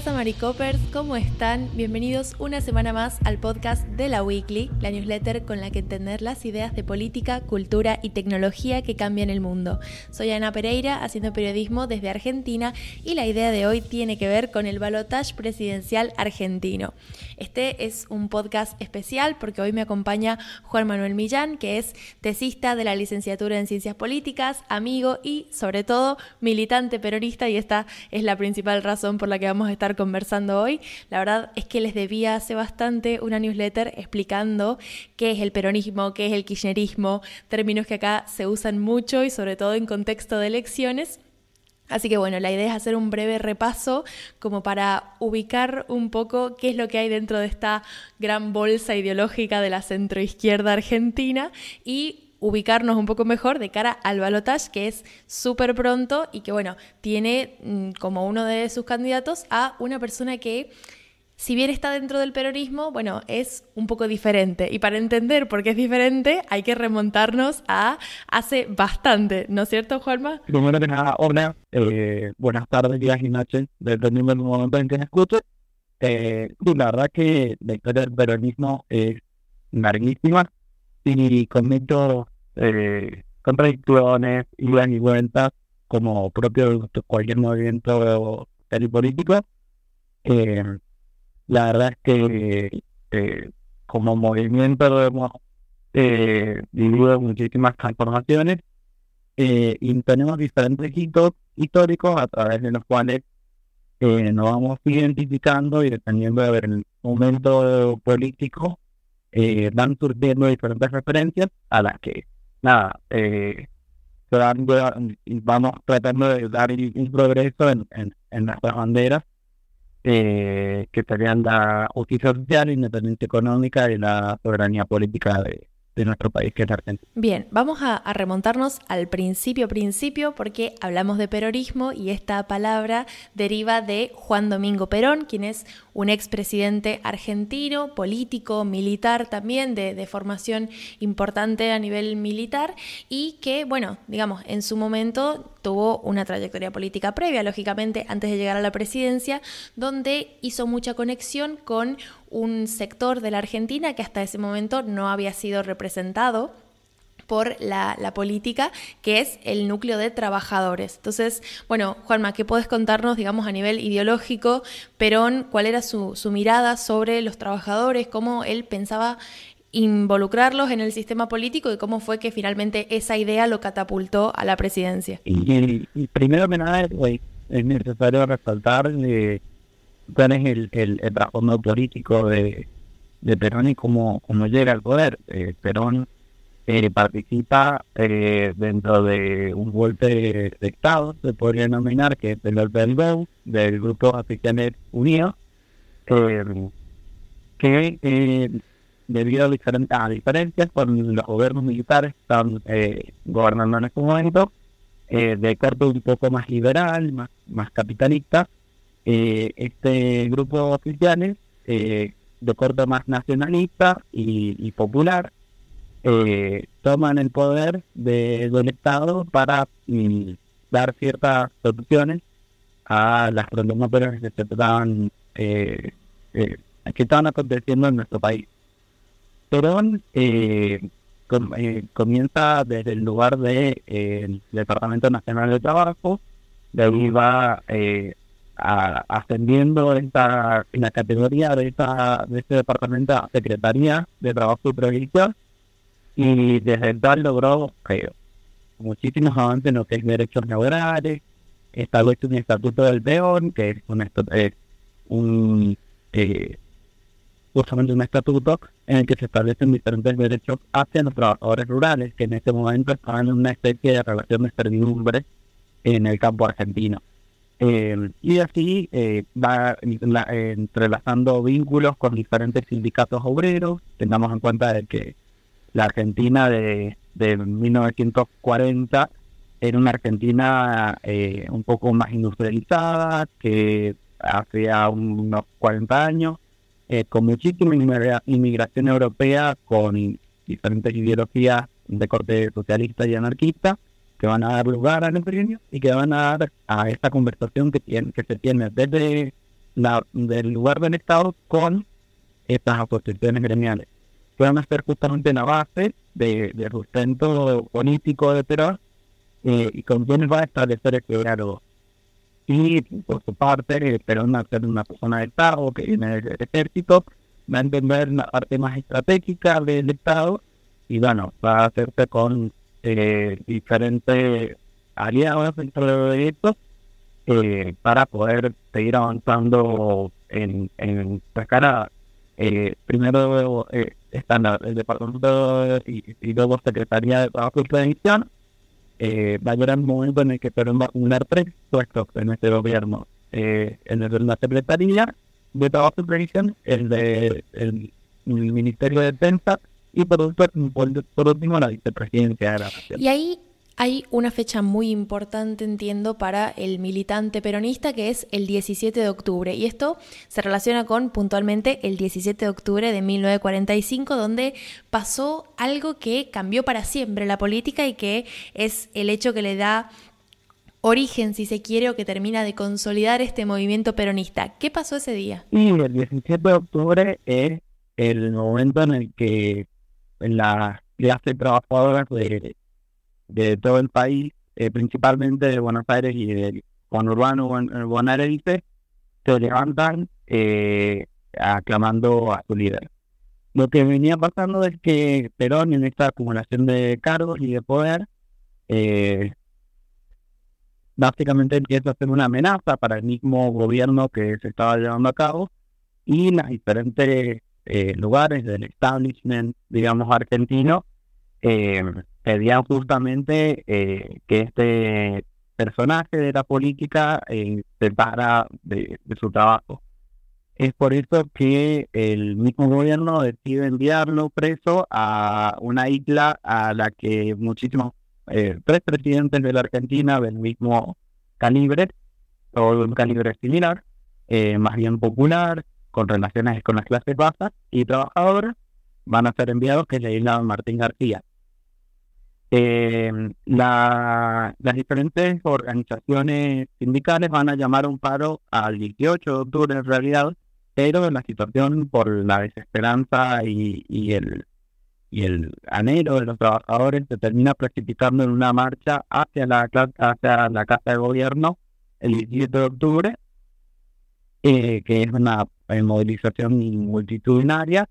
pasa, Maricopers? ¿Cómo están? Bienvenidos una semana más al podcast de la Weekly, la newsletter con la que entender las ideas de política, cultura y tecnología que cambian el mundo. Soy Ana Pereira, haciendo periodismo desde Argentina y la idea de hoy tiene que ver con el balotaje presidencial argentino. Este es un podcast especial porque hoy me acompaña Juan Manuel Millán, que es tesista de la licenciatura en Ciencias Políticas, amigo y, sobre todo, militante peronista y esta es la principal razón por la que vamos a estar conversando hoy. La verdad es que les debía hace bastante una newsletter explicando qué es el peronismo, qué es el kirchnerismo, términos que acá se usan mucho y sobre todo en contexto de elecciones. Así que bueno, la idea es hacer un breve repaso como para ubicar un poco qué es lo que hay dentro de esta gran bolsa ideológica de la centroizquierda argentina y ubicarnos un poco mejor de cara al balotage, que es súper pronto y que, bueno, tiene mm, como uno de sus candidatos a una persona que, si bien está dentro del peronismo, bueno, es un poco diferente. Y para entender por qué es diferente, hay que remontarnos a hace bastante, ¿no es cierto, Juanma? Primero que nada, hola, eh, buenas tardes, días y noches, dependiendo del momento en que me. Eh, la verdad que la historia del peronismo es larguísima y comento eh, contradicciones, idas y vueltas, como propio de cualquier movimiento político. Eh, la verdad es que eh, como movimiento hemos eh, vivido muchísimas transformaciones y tenemos diferentes hitos históricos a través de los cuales nos vamos identificando y dependiendo del momento político eh, van surgiendo diferentes referencias a las que, nada, eh, vamos tratando de dar un progreso en, en, en nuestras banderas, eh, que serían la justicia social, independencia económica y la soberanía política de, de nuestro país, que es Argentina. Bien, vamos a, a, remontarnos al principio, principio, porque hablamos de peronismo y esta palabra deriva de Juan Domingo Perón, quien es un expresidente argentino, político, militar también, de, de, formación importante a nivel militar, y que, bueno, digamos, en su momento tuvo una trayectoria política previa, lógicamente, antes de llegar a la presidencia, donde hizo mucha conexión con un sector de la Argentina que hasta ese momento no había sido representado por la, política, que es el núcleo de trabajadores. Entonces, bueno, Juanma, ¿qué puedes contarnos, digamos, a nivel ideológico, Perón, cuál era su, mirada sobre los trabajadores, cómo él pensaba involucrarlos en el sistema político y cómo fue que finalmente esa idea lo catapultó a la presidencia? Y, y, primero que nada, es, es necesario resaltar eh, cuál es el, el, el trasfondo político de, de Perón y cómo, cómo llega al poder. Eh, Perón eh, participa eh, dentro de un golpe de, Estado, se podría denominar, que es el golpe del BEU, del Grupo Oficiales Unidos, que debido a, diferentes, a diferencias con los gobiernos militares que están gobernando en este momento, de corte un poco más liberal, más, más capitalista, eh, este grupo de oficiales eh, de corte más nacionalista y, popular eh, toman el poder de, del Estado para mm, dar ciertas soluciones a las problemas que se estaban que estaban aconteciendo en nuestro país. Perón com, comienza desde el lugar del de, el Departamento Nacional de Trabajo, de ahí va eh, a, ascendiendo esta, en la categoría de, esta, de este departamento a Secretaría de Trabajo y Previsión y desde tal logró muchísimos avances en lo que es derechos laborales, establece un estatuto del peón, que es un, eh, un eh, justamente un estatuto en el que se establecen diferentes derechos hacia los trabajadores rurales, que en este momento estaban en una especie de relación de servidumbre en el campo argentino. Eh, y así eh, va la, entrelazando vínculos con diferentes sindicatos obreros. Tengamos en cuenta de que la Argentina de, de 1940 era una Argentina eh, un poco más industrializada que hacía unos 40 años, eh, con muchísima inmigración europea, con diferentes ideologías de corte socialista y anarquista que van a dar lugar al empeño y que van a dar a esta conversación que, tiene, que se tiene desde la, del lugar del Estado con estas asociaciones gremiales. Pueden ser justamente la base de, de sustento político de Perón eh, y con quienes va a establecer este diálogo. Y por su parte, Perón, al ser una persona de Estado que viene del ejército, va a entender la parte más estratégica del Estado y bueno, va a hacerse con eh, diferentes aliados dentro del proyecto eh, para poder seguir avanzando en, en sacar eh, primero eh, están el Departamento y, y, luego Secretaría de Trabajo y Prevención. Eh, va a llegar un momento en el que a acumular tres puestos en este gobierno. Eh, en el de la Secretaría de Trabajo y Prevención, el de Ministerio de Defensa y por, por, por último la vicepresidencia de la Nación. Y ahí hay una fecha muy importante, entiendo, para el militante peronista, que es el 17 de octubre. Y esto se relaciona con puntualmente el 17 de octubre de 1945, donde pasó algo que cambió para siempre la política y que es el hecho que le da origen, si se quiere, o que termina de consolidar este movimiento peronista. ¿Qué pasó ese día? Sí, el 17 de octubre es el momento en el que la clase trabajadora de de todo el país, eh, principalmente de Buenos Aires y del conurbano bonaerense, se levantan eh, aclamando a su líder. Lo que venía pasando es que Perón, en esta acumulación de cargos y de poder, eh, básicamente empieza a ser una amenaza para el mismo gobierno que se estaba llevando a cabo y las diferentes eh, lugares del establishment, digamos, argentino, eh, pedían justamente eh, que este personaje de la política eh, se para de, su trabajo. Es por eso que el mismo gobierno decide enviarlo preso a una isla a la que muchísimos, eh, tres presidentes de la Argentina del mismo calibre, o de un calibre similar, eh, más bien popular, con relaciones con las clases bajas y trabajadoras, van a ser enviados, que es la isla Martín García. Eh, la, las diferentes organizaciones sindicales van a llamar un paro al 18 de octubre en realidad, pero la situación por la desesperanza y, y el y el anhelo de los trabajadores se termina precipitando en una marcha hacia la hacia la casa de gobierno el 17 de octubre, eh, que es una eh, movilización multitudinaria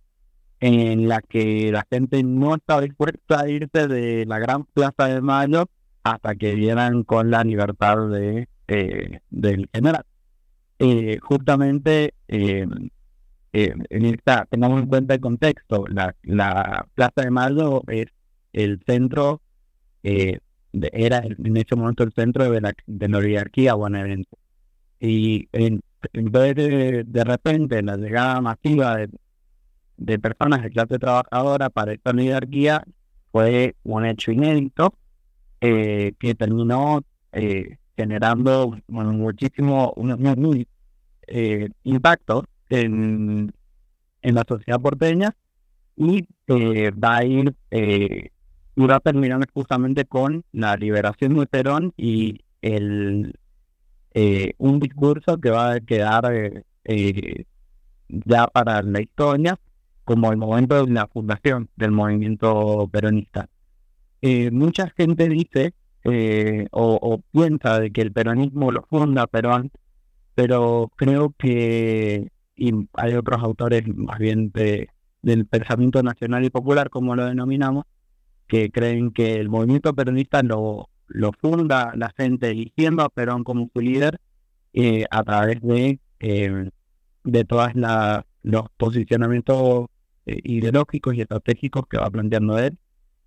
en la que la gente no estaba dispuesta a irse de la gran plaza de Mayo hasta que vieran con la libertad de eh, del general. Eh, justamente eh, en esta, tengamos en cuenta el contexto, la, la plaza de Mayo es el centro, era en ese momento el centro de la, de la oligarquía bonaerense. Y en, vez de, de repente la llegada masiva de, personas de clase trabajadora para esta oligarquía fue un hecho inédito eh, que terminó eh, generando muchísimo un, eh, impacto en, en la sociedad porteña y va a ir va a terminar justamente con la liberación de Perón y el un discurso que va a quedar ya para la historia como el momento de la fundación del movimiento peronista. Eh, mucha gente dice eh, o, piensa de que el peronismo lo funda Perón, pero creo que y hay otros autores más bien del pensamiento nacional y popular, como lo denominamos, que creen que el movimiento peronista lo, lo funda la gente eligiendo a Perón como su líder eh, a través de, de todos los posicionamientos eh, ideológicos y estratégicos que va planteando él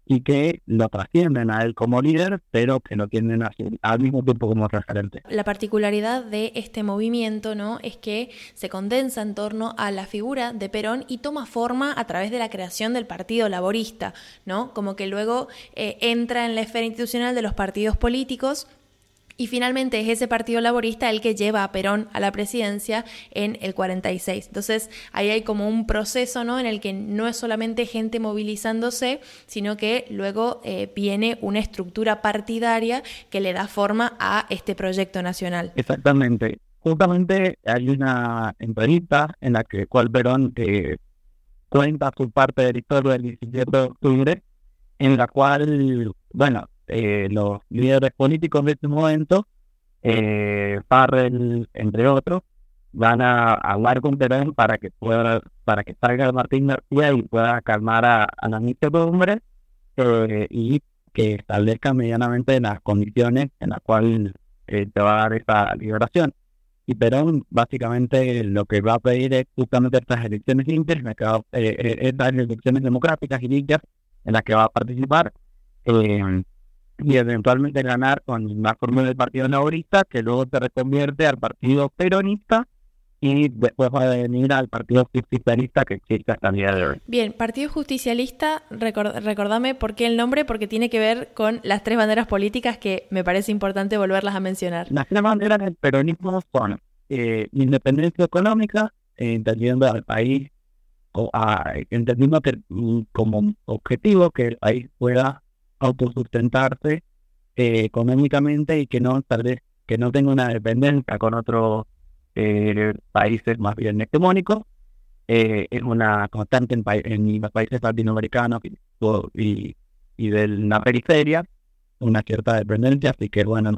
y que lo trascienden a él como líder, pero que lo tienen así, al mismo tiempo como referente. La particularidad de este movimiento ¿no? es que se condensa en torno a la figura de Perón y toma forma a través de la creación del Partido Laborista, ¿no? como que luego eh, entra en la esfera institucional de los partidos políticos y finalmente es ese Partido Laborista el que lleva a Perón a la presidencia en el 46. Entonces ahí hay como un proceso ¿no? en el que no es solamente gente movilizándose, sino que luego eh, viene una estructura partidaria que le da forma a este proyecto nacional. Exactamente. justamente hay una entrevista en la que cual Perón eh, cuenta su parte del historia del 17 de octubre, en la cual, bueno, eh, los líderes políticos de ese momento, eh, Parrell, entre otros, van a hablar con Perón para que pueda, para que salga Martín García y pueda calmar a, a la muchedumbre eh, y que establezca medianamente las condiciones en las cuales eh, te va a dar esa liberación. Y Perón básicamente lo que va a pedir es justamente estas elecciones limpias, eh, eh, estas elecciones democráticas y limpias en las que va a participar eh, y eventualmente ganar con la fórmula del Partido Laborista, que luego se reconvierte al Partido Peronista y después va a venir al Partido Justicialista que existe hasta el día de hoy. Bien, Partido Justicialista, recordame por qué el nombre, porque tiene que ver con las tres banderas políticas que me parece importante volverlas a mencionar. Las tres banderas del peronismo son eh, independencia económica, eh, entendiendo al país, o a, entendiendo que, mm, como objetivo que el país pueda autosustentarse eh, económicamente y que no tal vez que no tenga una dependencia con otros eh, países más bien hegemónicos. Eh, es una constante en, los países latinoamericanos y, y, de la periferia, una cierta dependencia, así que bueno,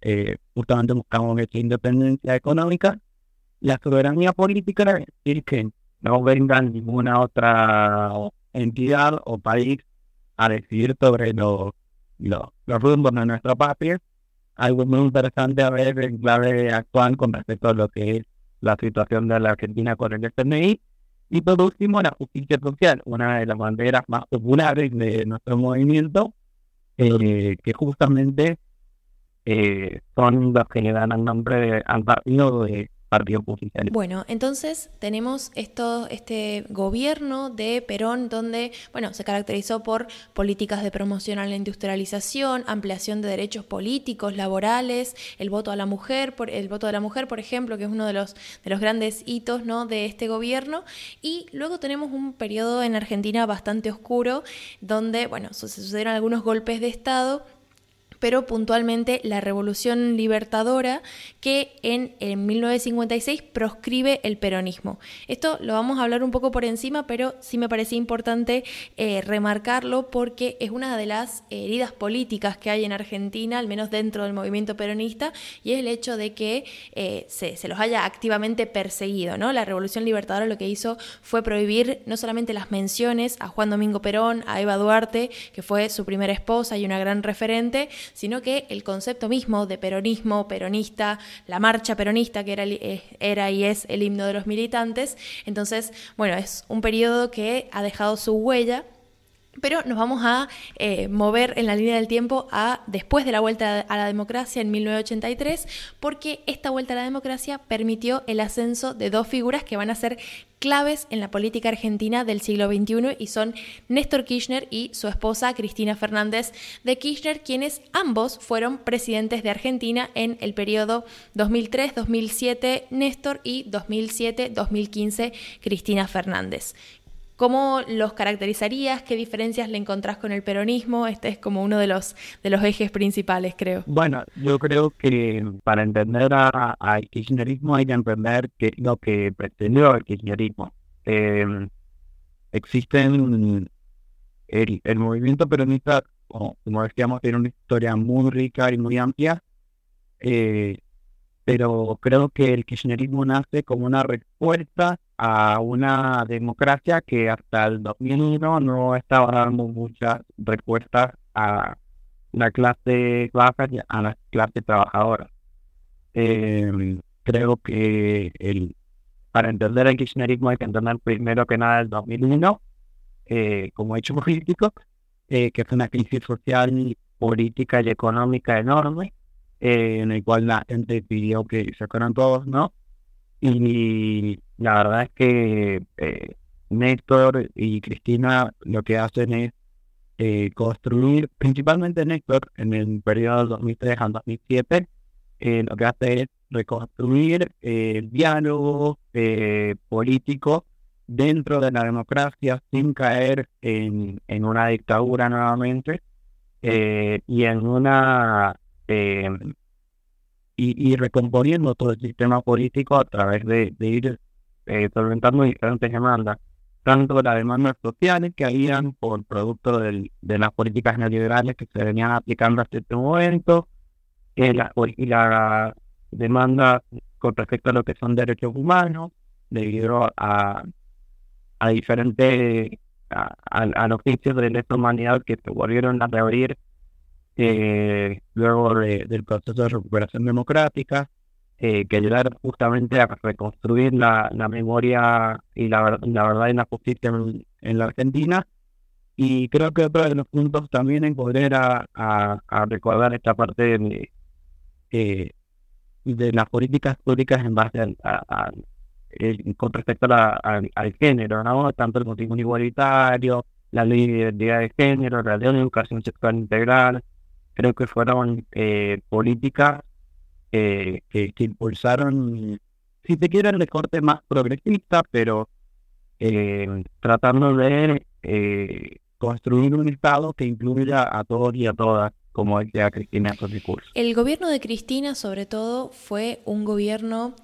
eh, justamente buscamos esa independencia económica. La soberanía política es decir que no venga ninguna otra entidad o país a decidir sobre los, los, los rumbos de nuestra patria, algo muy interesante a ver en clave actual con respecto a lo que es la situación de la Argentina con el FMI. Y por último, la justicia social, una de las banderas más populares de nuestro movimiento, eh, que justamente eh, son los que le dan el nombre al partido de Bueno, entonces tenemos esto, este gobierno de Perón donde, bueno, se caracterizó por políticas de promoción a la industrialización, ampliación de derechos políticos, laborales, el voto a la mujer, por, el voto de la mujer, por ejemplo, que es uno de los, de los grandes hitos ¿no? de este gobierno. Y luego tenemos un periodo en Argentina bastante oscuro, donde, bueno, se sucedieron algunos golpes de Estado pero puntualmente la Revolución Libertadora que en, 1956 proscribe el peronismo. Esto lo vamos a hablar un poco por encima, pero sí me parecía importante eh, remarcarlo porque es una de las heridas políticas que hay en Argentina, al menos dentro del movimiento peronista, y es el hecho de que eh, se, se, los haya activamente perseguido. ¿no? La Revolución Libertadora lo que hizo fue prohibir no solamente las menciones a Juan Domingo Perón, a Eva Duarte, que fue su primera esposa y una gran referente, sino que el concepto mismo de peronismo, peronista, la marcha peronista, que era, eh, era y es el himno de los militantes, entonces, bueno, es un periodo que ha dejado su huella pero nos vamos a eh, mover en la línea del tiempo a después de la vuelta a la democracia en 1983, porque esta vuelta a la democracia permitió el ascenso de dos figuras que van a ser claves en la política argentina del siglo XXI y son Néstor Kirchner y su esposa Cristina Fernández de Kirchner, quienes ambos fueron presidentes de Argentina en el periodo 2003-2007 Néstor y 2007-2015 Cristina Fernández. ¿Cómo los caracterizarías? ¿Qué diferencias le encontrás con el peronismo? Este es como uno de los, de los ejes principales, creo. Bueno, yo creo que para entender al kirchnerismo hay que entender qué es lo que pretendió el kirchnerismo. Eh, existen el, el, movimiento peronista, como, decíamos, tiene una historia muy rica y muy amplia. Eh, pero creo que el kirchnerismo nace como una respuesta a una democracia que hasta el 2001 no estaba dando muchas respuestas a la clase baja y a la clase trabajadora. Eh, creo que el, para entender el kirchnerismo hay que entender primero que nada el 2001 eh, como hecho político, eh, que es una crisis social, política y económica enorme eh, en el cual la gente pidió que sacaran todos, ¿no? Y la verdad es que eh, Néstor y Cristina lo que hacen es eh, construir, principalmente Néstor, en el periodo 2003 al 2007, eh, lo que hace es reconstruir el diálogo político dentro de la democracia sin caer en, en una dictadura nuevamente y en una eh, y, recomponiendo todo el sistema político a través de, ir eh, solventando diferentes demandas, tanto las demandas sociales que habían por producto de las políticas neoliberales que se venían aplicando hasta este momento, eh, la, y la demanda con respecto a lo que son derechos humanos, debido a, a diferentes a, a, los juicios de humanidad que se volvieron a reabrir eh, luego del proceso de recuperación democrática, eh, que ayudaron justamente a reconstruir la, la memoria y la, la verdad y la justicia en, la Argentina. Y creo que otro de los puntos también en poder a, a, recordar esta parte de, eh, de las políticas públicas en base a, con respecto al género, ¿no? Tanto el matrimonio igualitario, la ley de identidad de género, la ley de educación sexual integral, creo que fueron eh, políticas eh, que, impulsaron, si te quieren, de corte más progresista, pero eh, tratando de construir un Estado que incluya a todos y a todas como decía Cristina en su discurso. El gobierno de Cristina, sobre todo, fue un gobierno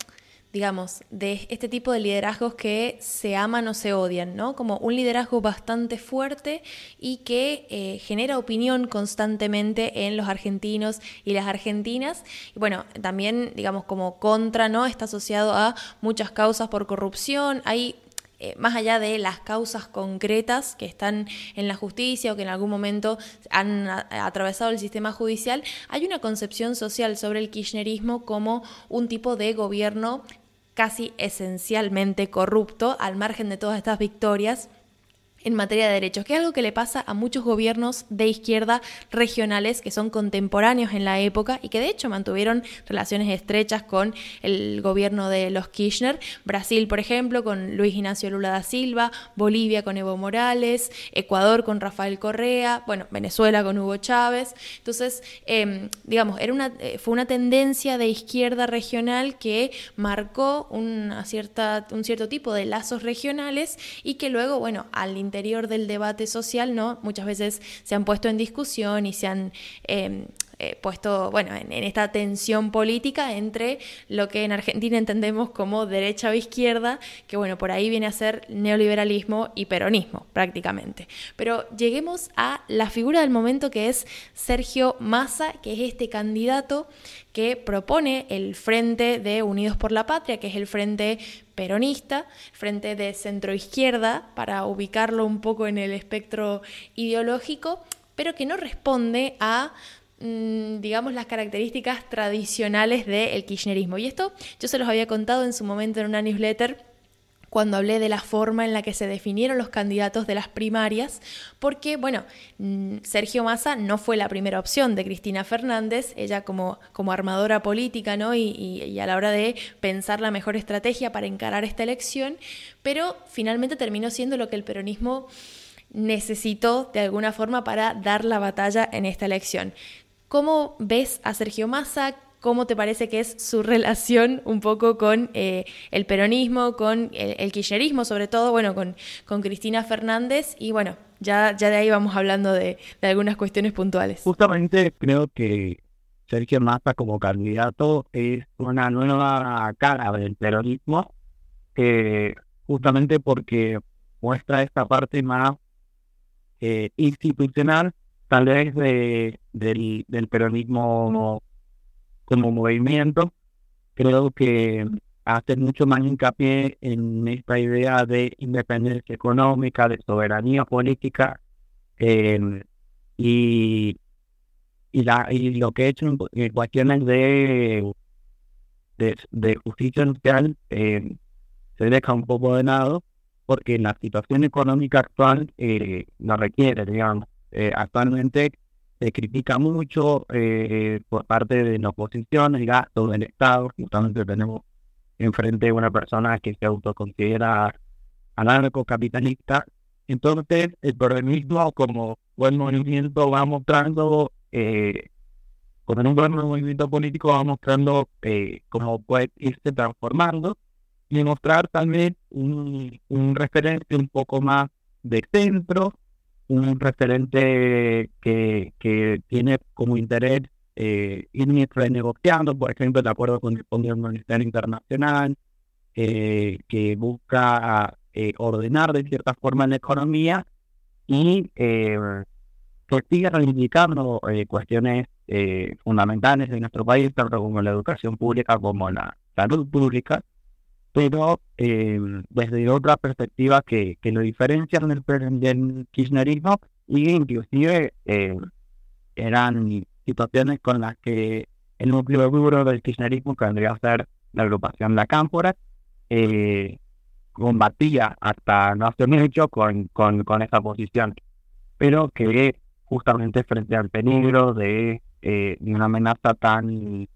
digamos, de este tipo de liderazgos que se aman o se odian, ¿no? Como un liderazgo bastante fuerte y que eh, genera opinión constantemente en los argentinos y las argentinas. Y bueno, también, digamos, como contra, ¿no? Está asociado a muchas causas por corrupción. Hay eh, más allá de las causas concretas que están en la justicia o que en algún momento han atravesado el sistema judicial, hay una concepción social sobre el kirchnerismo como un tipo de gobierno casi esencialmente corrupto, al margen de todas estas victorias en materia de derechos, que es algo que le pasa a muchos gobiernos de izquierda regionales que son contemporáneos en la época y que de hecho mantuvieron relaciones estrechas con el gobierno de los Kirchner. Brasil, por ejemplo, con Luis Ignacio Lula da Silva, Bolivia con Evo Morales, Ecuador con Rafael Correa, bueno, Venezuela con Hugo Chávez. Entonces, em, digamos, era una, eh, fue una tendencia de izquierda regional que marcó una cierta, un cierto tipo de lazos regionales y que luego, bueno, al interior del debate social, ¿no? Muchas veces se han puesto en discusión y se han em, eh, puesto, bueno, en, esta tensión política entre lo que en Argentina entendemos como derecha o izquierda, que bueno, por ahí viene a ser neoliberalismo y peronismo prácticamente. Pero lleguemos a la figura del momento que es Sergio Massa, que es este candidato que propone el Frente de Unidos por la Patria, que es el Frente peronista, frente de centroizquierda, para ubicarlo un poco en el espectro ideológico, pero que no responde a digamos, las características tradicionales del kirchnerismo. Y esto yo se los había contado en su momento en una newsletter cuando hablé de la forma en la que se definieron los candidatos de las primarias, porque, bueno, mm, Sergio Massa no fue la primera opción de Cristina Fernández, ella como, como armadora política, ¿no? Y, a la hora de pensar la mejor estrategia para encarar esta elección, pero finalmente terminó siendo lo que el peronismo necesitó de alguna forma para dar la batalla en esta elección. ¿Cómo ves a Sergio Massa? cómo te parece que es su relación un poco con eh, el peronismo, con el, kirchnerismo, sobre todo, bueno, con, Cristina Fernández y bueno, ya, de ahí vamos hablando de, algunas cuestiones puntuales. Justamente creo que Sergio Massa como candidato es una nueva cara del peronismo, justamente porque muestra esta parte más eh, institucional, tal vez de, del, peronismo como movimiento, creo que hace mucho más hincapié en esta idea de independencia económica, de soberanía política, em, y, la, lo que he hecho en, cuestiones de, justicia social em, se deja un poco de lado, porque la situación económica actual eh, lo requiere, digamos. Eh, actualmente se critica mucho eh, por parte de la oposición el gasto del Estado. Justamente tenemos enfrente una persona que se autoconsidera anarcocapitalista. Entonces, el peronismo como buen movimiento va mostrando, eh, como un buen movimiento político va mostrando eh, cómo puede irse transformando y mostrar también un, un referente un poco más de centro, un referente que, que tiene como interés eh, ir renegociando, por ejemplo, de acuerdo con el Fondo Monetario Internacional, eh, que busca eh, ordenar de cierta forma la economía y eh, que sigue reivindicando cuestiones fundamentales de nuestro país, tanto como la educación pública como la salud pública, pero eh, desde otra perspectiva que, lo diferencian del, kirchnerismo y inclusive eh, eran situaciones con las que el núcleo duro del kirchnerismo, que vendría a ser la agrupación La Cámpora, eh, combatía hasta no hace mucho con, con, esa posición, pero que justamente frente al peligro de, de una amenaza tan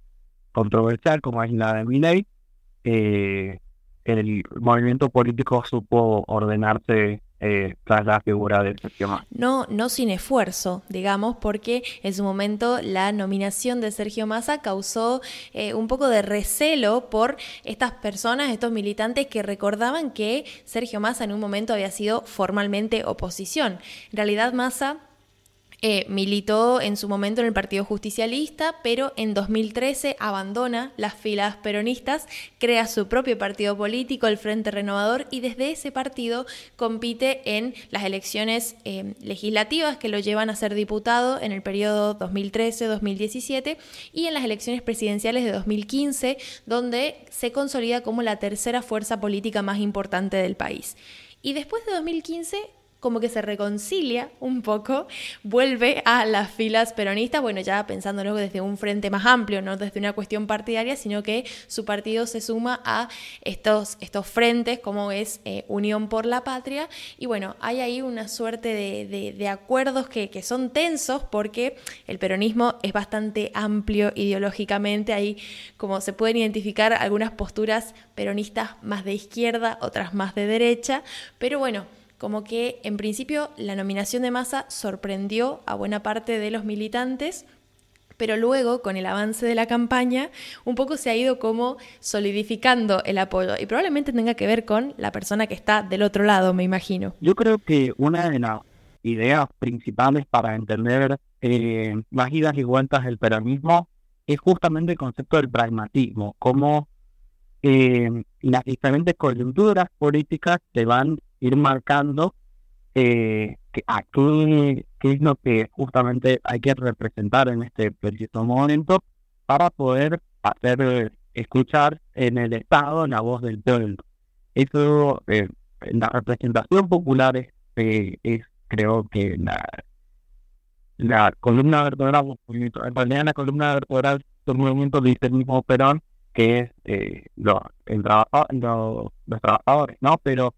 controversial como es la de Milley, eh, el movimiento político supo ordenarse eh, tras la figura de Sergio Massa. No, no sin esfuerzo, digamos, porque en su momento la nominación de Sergio Massa causó eh, un poco de recelo por estas personas, estos militantes que recordaban que Sergio Massa en un momento había sido formalmente oposición. En realidad Massa eh, militó en su momento en el Partido Justicialista, pero en 2013 abandona las filas peronistas, crea su propio partido político, el Frente Renovador, y desde ese partido compite en las elecciones eh, legislativas que lo llevan a ser diputado en el periodo 2013-2017 y en las elecciones presidenciales de 2015, donde se consolida como la tercera fuerza política más importante del país. Y después de 2015 como que se reconcilia un poco, vuelve a las filas peronistas, bueno, ya pensándolo desde un frente más amplio, no desde una cuestión partidaria, sino que su partido se suma a estos, estos frentes como es eh, Unión por la Patria, y bueno, hay ahí una suerte de, de, de acuerdos que, que, son tensos porque el peronismo es bastante amplio ideológicamente, ahí como se pueden identificar algunas posturas peronistas más de izquierda, otras más de derecha, pero bueno, como que en principio la nominación de Massa sorprendió a buena parte de los militantes, pero luego con el avance de la campaña un poco se ha ido como solidificando el apoyo y probablemente tenga que ver con la persona que está del otro lado, me imagino. Yo creo que una de las ideas principales para entender eh, idas y vueltas del peronismo es justamente el concepto del pragmatismo, cómo eh, las diferentes coyunturas políticas te van ir marcando eh, que aquí qué es lo que justamente hay que representar en este preciso momento para poder hacer eh, escuchar en el Estado la voz del pueblo. Eso, eh, la representación popular es, es creo que la, columna vertebral, en realidad la columna vertebral del movimiento dice el mismo Perón, que es eh, los trabajadores, ¿no? Pero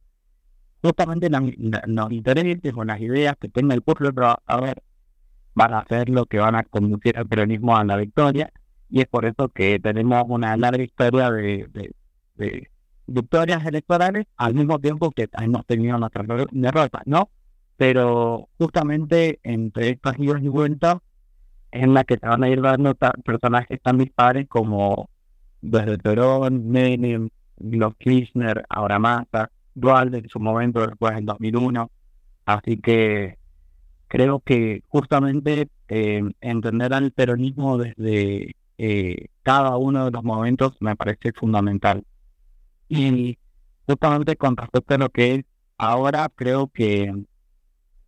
justamente la, la, los intereses o las ideas que tenga el pueblo trabajador van a ser lo que van a conducir al peronismo a la victoria y es por eso que tenemos una larga historia de, victorias electorales al mismo tiempo que hemos tenido nuestras derrotas, ¿no? Pero justamente entre estas idas y vueltas en la que se van a ir dando personajes tan dispares como desde Perón, Menem, los Kirchner, ahora Massa, Dual en su momento después en 2001. Así que creo que justamente eh, entender al peronismo desde eh, cada uno de los momentos me parece fundamental. Y justamente con respecto a lo que es ahora, creo que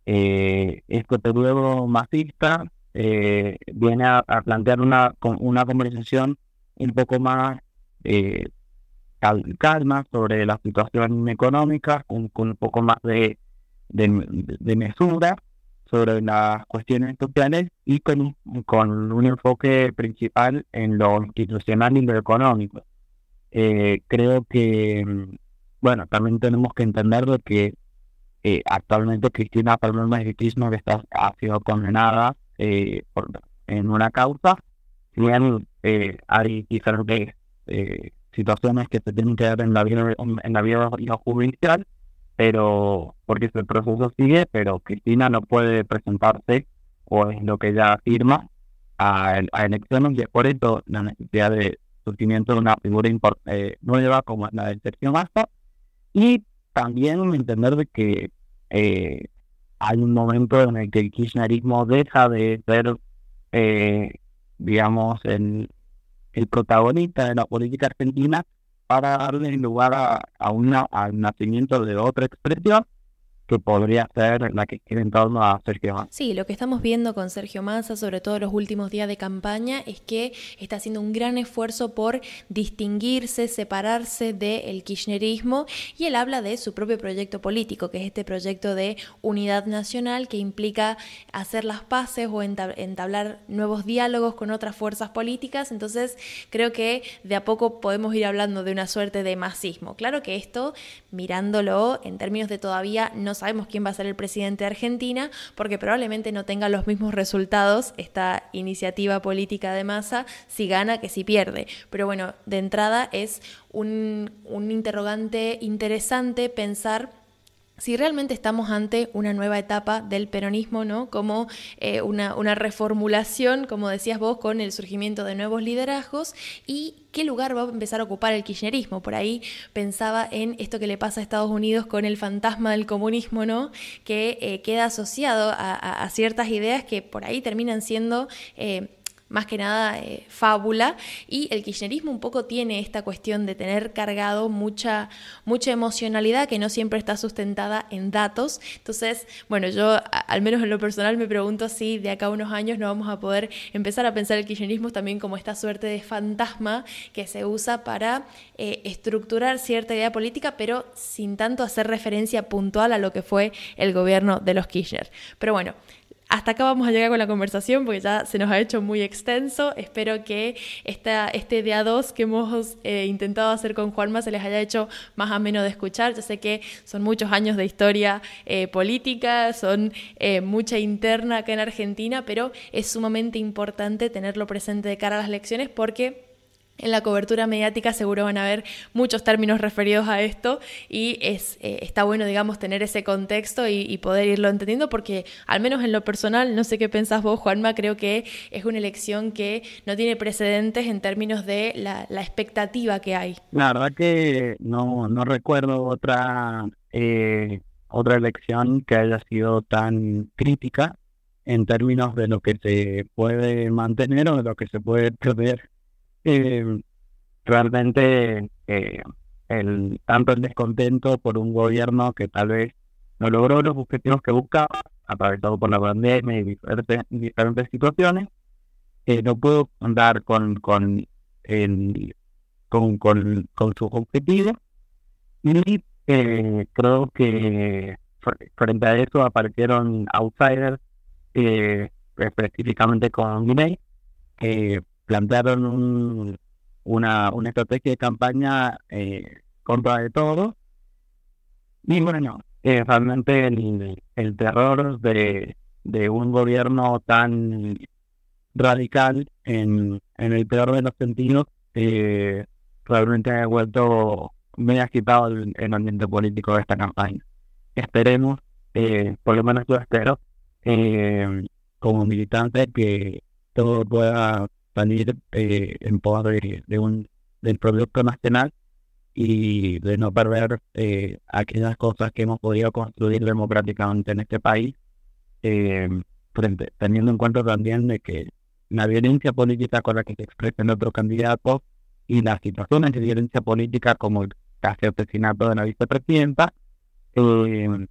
eh, este periodo masista eh, viene a, plantear una, una conversación un poco más calma sobre la situación económica, con, un poco más de, de, mesura sobre las cuestiones sociales y con, con un enfoque principal en lo institucional y lo económico. Eh, creo que, bueno, también tenemos que entender que eh, actualmente Cristina Fernández de está, ha sido condenada eh, en una causa, bien hay diferentes situaciones que se tienen que dar en la vida en la vida judicial, pero porque el proceso sigue, pero Cristina no puede presentarse o es lo que ella afirma a, elecciones y por eso la necesidad de surgimiento de una figura eh, nueva como la de Sergio Massa. Y también entender de que eh, hay un momento en el que el kirchnerismo deja de ser eh, digamos, el, el protagonista de la política argentina para darle lugar a, a una, al nacimiento de otra expresión que podría ser la que quiere en torno a Sergio Massa. Sí, lo que estamos viendo con Sergio Massa, sobre todo los últimos días de campaña, es que está haciendo un gran esfuerzo por distinguirse, separarse del kirchnerismo y él habla de su propio proyecto político, que es este proyecto de unidad nacional que implica hacer las paces o entablar nuevos diálogos con otras fuerzas políticas. Entonces, creo que de a poco podemos ir hablando de una suerte de masismo. Claro que esto, mirándolo en términos de todavía no sabemos quién va a ser el presidente de Argentina, porque probablemente no tenga los mismos resultados esta iniciativa política de masa si gana que si pierde. Pero bueno, de entrada es un, un interrogante interesante pensar si realmente estamos ante una nueva etapa del peronismo, ¿no? Como eh, una, una, reformulación, como decías vos, con el surgimiento de nuevos liderazgos y qué lugar va a empezar a ocupar el kirchnerismo. Por ahí pensaba en esto que le pasa a Estados Unidos con el fantasma del comunismo, ¿no? Que eh, queda asociado a, ciertas ideas que por ahí terminan siendo... Eh, más que nada eh, fábula, y el kirchnerismo un poco tiene esta cuestión de tener cargado mucha, mucha emocionalidad que no siempre está sustentada en datos. Entonces, bueno, yo al menos en lo personal me pregunto si de acá a unos años no vamos a poder empezar a pensar el kirchnerismo también como esta suerte de fantasma que se usa para eh, estructurar cierta idea política, pero sin tanto hacer referencia puntual a lo que fue el gobierno de los Kirchner. Pero bueno, hasta acá vamos a llegar con la conversación porque ya se nos ha hecho muy extenso. Espero que esta, este día 2 que hemos eh, intentado hacer con Juanma se les haya hecho más ameno de escuchar. Yo sé que son muchos años de historia eh, política, son eh, mucha interna acá en Argentina, pero es sumamente importante tenerlo presente de cara a las elecciones porque en la cobertura mediática seguro van a haber muchos términos referidos a esto y es, eh, está bueno, digamos, tener ese contexto y, poder irlo entendiendo porque al menos en lo personal, no sé qué pensás vos, Juanma, creo que es una elección que no tiene precedentes en términos de la, expectativa que hay. La verdad que no, no recuerdo otra, eh, otra elección que haya sido tan crítica en términos de lo que se puede mantener o de lo que se puede perder eh, realmente eh, el tanto el descontento por un gobierno que tal vez no logró los objetivos que buscaba, atravesado por la pandemia y diferentes, situaciones, eh, no pudo andar con con, con, con, sus objetivos. Y creo que frente a eso aparecieron outsiders, específicamente con Guinea, que plantearon un, una, una estrategia de campaña eh, contra de todo. Y bueno, realmente el, el terror de, de un gobierno tan radical en, en el peor de los sentidos eh, realmente ha vuelto muy agitado el, el, ambiente político de esta campaña. Esperemos, eh, por lo menos yo espero, eh, como militante, que todo pueda salir eh, en pos de, un, del producto nacional y de no perder eh, aquellas cosas que hemos podido construir democráticamente en este país, eh, teniendo en cuenta también de que la violencia política con la que se expresan otros candidatos y las situaciones de violencia política como el casi asesinato de la vicepresidenta eh,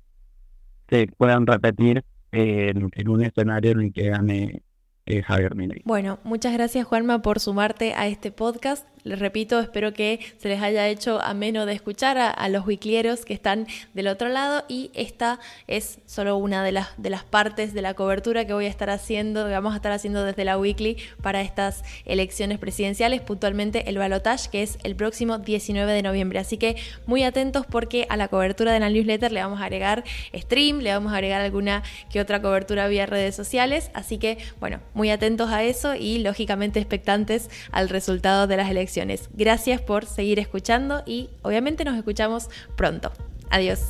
se puedan repetir en, en un escenario en el que gane eh, Javier. Bueno, muchas gracias Juanma por sumarte a este podcast. Les repito, espero que se les haya hecho ameno de escuchar a, los wiclieros que están del otro lado y esta es solo una de las, de las partes de la cobertura que voy a estar haciendo, que vamos a estar haciendo desde la weekly para estas elecciones presidenciales, puntualmente el balotage que es el próximo 19 de noviembre. Así que muy atentos porque a la cobertura de la newsletter le vamos a agregar stream, le vamos a agregar alguna que otra cobertura vía redes sociales. Así que bueno, muy atentos a eso y lógicamente expectantes al resultado de las elecciones Gracias por seguir escuchando y obviamente nos escuchamos pronto. Adiós.